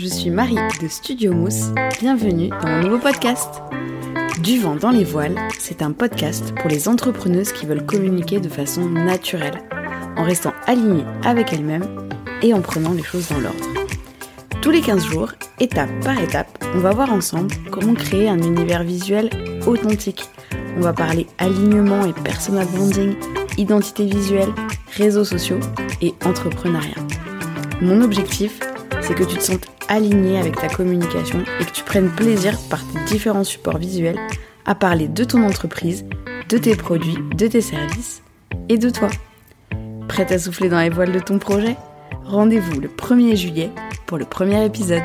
suis Marie de Studio Mousse. Bienvenue dans mon nouveau podcast. Du vent dans les voiles, c'est un podcast pour les entrepreneuses qui veulent communiquer de façon naturelle, en restant alignées avec elles-mêmes et en prenant les choses dans l'ordre. Tous les 15 jours, étape par étape, on va voir ensemble comment créer un univers visuel authentique. On va parler alignement et personal branding, identité visuelle, réseaux sociaux et entrepreneuriat. Mon objectif, c'est que tu te sentes aligné avec ta communication et que tu prennes plaisir par tes différents supports visuels à parler de ton entreprise, de tes produits, de tes services et de toi. Prête à souffler dans les voiles de ton projet? Rendez-vous le 1er juillet pour le premier épisode.